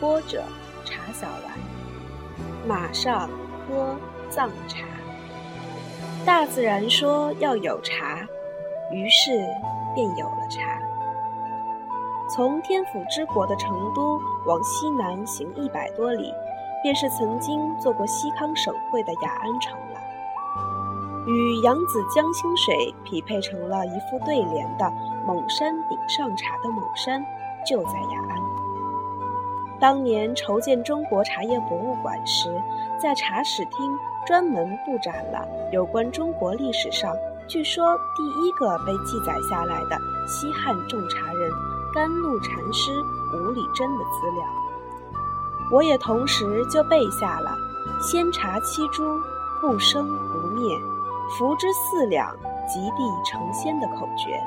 播者茶小丸，马上喝藏茶。大自然说要有茶，于是便有了茶。从天府之国的成都往西南行一百多里，便是曾经做过西康省会的雅安城了。与扬子江清水匹配成了一副对联的蒙山顶上茶的蒙山，就在雅安。当年筹建中国茶叶博物馆时，在茶史厅专门布展了有关中国历史上据说第一个被记载下来的西汉种茶人甘露禅师吴理真的资料。我也同时就背下了“仙茶七株，不生不灭，服之四两，极地成仙”的口诀。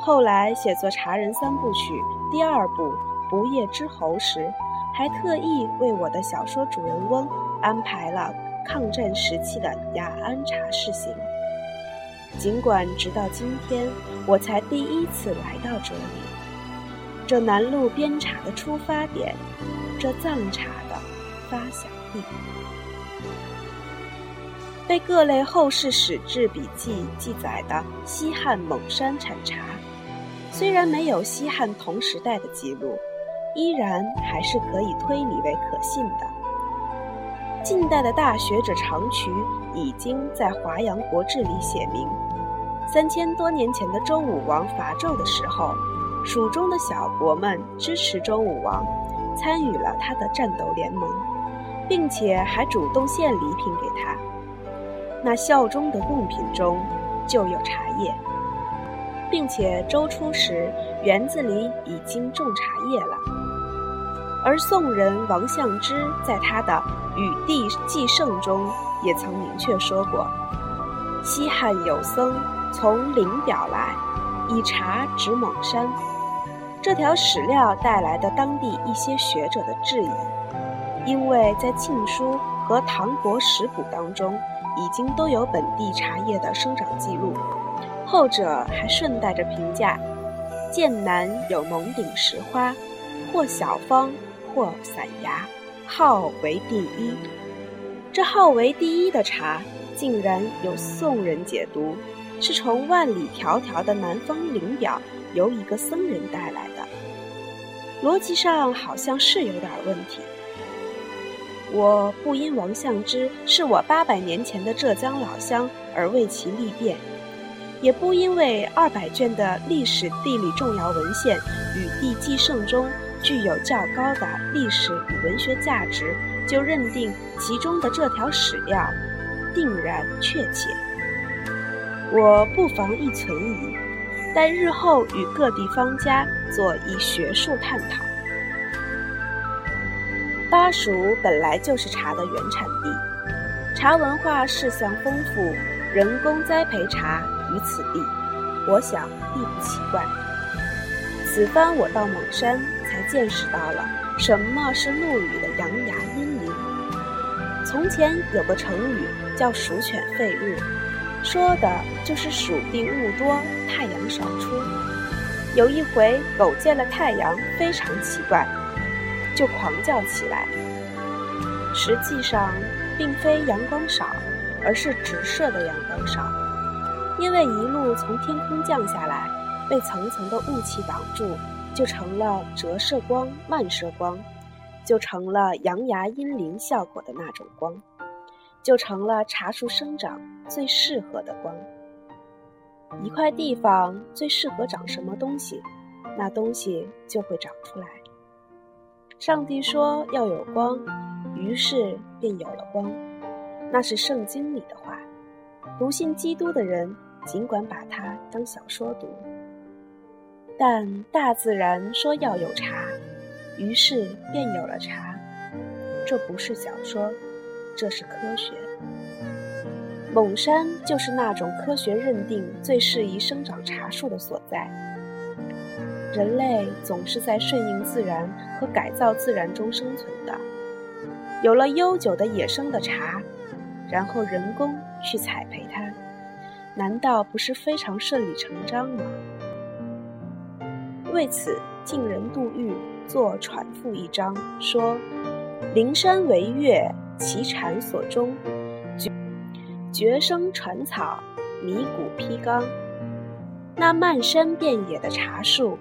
后来写作《茶人三部曲》第二部。不夜之侯时，还特意为我的小说主人翁安排了抗战时期的雅安茶事行。尽管直到今天，我才第一次来到这里，这南路边茶的出发点，这藏茶的发祥地，被各类后世史志笔记记载的西汉蒙山产茶，虽然没有西汉同时代的记录。依然还是可以推理为可信的。近代的大学者长渠已经在《华阳国志》里写明，三千多年前的周武王伐纣的时候，蜀中的小国们支持周武王，参与了他的战斗联盟，并且还主动献礼品给他。那效忠的贡品中就有茶叶，并且周初时园子里已经种茶叶了。而宋人王相之在他的《与帝纪圣》中也曾明确说过：“西汉有僧从灵表来，以茶指蒙山。”这条史料带来的当地一些学者的质疑，因为在《晋书》和《唐国史补》当中已经都有本地茶叶的生长记录，后者还顺带着评价：“剑南有蒙顶石花，或小方。”或散芽，号为第一。这号为第一的茶，竟然有宋人解读，是从万里迢迢的南方灵表由一个僧人带来的。逻辑上好像是有点问题。我不因王相之是我八百年前的浙江老乡而为其立辩，也不因为二百卷的历史地理重要文献《与地纪圣》中。具有较高的历史与文学价值，就认定其中的这条史料定然确切。我不妨一存疑，待日后与各地方家做一学术探讨。巴蜀本来就是茶的原产地，茶文化事项丰富，人工栽培茶于此地，我想亦不奇怪。此番我到蒙山。才见识到了什么是陆羽的阳牙阴灵。从前有个成语叫“鼠犬吠日”，说的就是鼠病物多，太阳少出。有一回，狗见了太阳非常奇怪，就狂叫起来。实际上，并非阳光少，而是直射的阳光少，因为一路从天空降下来，被层层的雾气挡住。就成了折射光、漫射光，就成了阳牙阴灵效果的那种光，就成了茶树生长最适合的光。一块地方最适合长什么东西，那东西就会长出来。上帝说要有光，于是便有了光。那是圣经里的话。不信基督的人，尽管把它当小说读。但大自然说要有茶，于是便有了茶。这不是小说，这是科学。蒙山就是那种科学认定最适宜生长茶树的所在。人类总是在顺应自然和改造自然中生存的。有了悠久的野生的茶，然后人工去栽培它，难道不是非常顺理成章吗？为此，晋人杜预作《喘赋》一章，说：“灵山为岳，其产所终。绝生传草，迷谷披纲。那漫山遍野的茶树，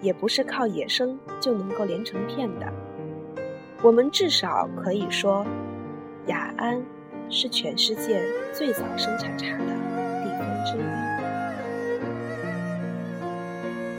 也不是靠野生就能够连成片的。我们至少可以说，雅安是全世界最早生产茶的地方之一。”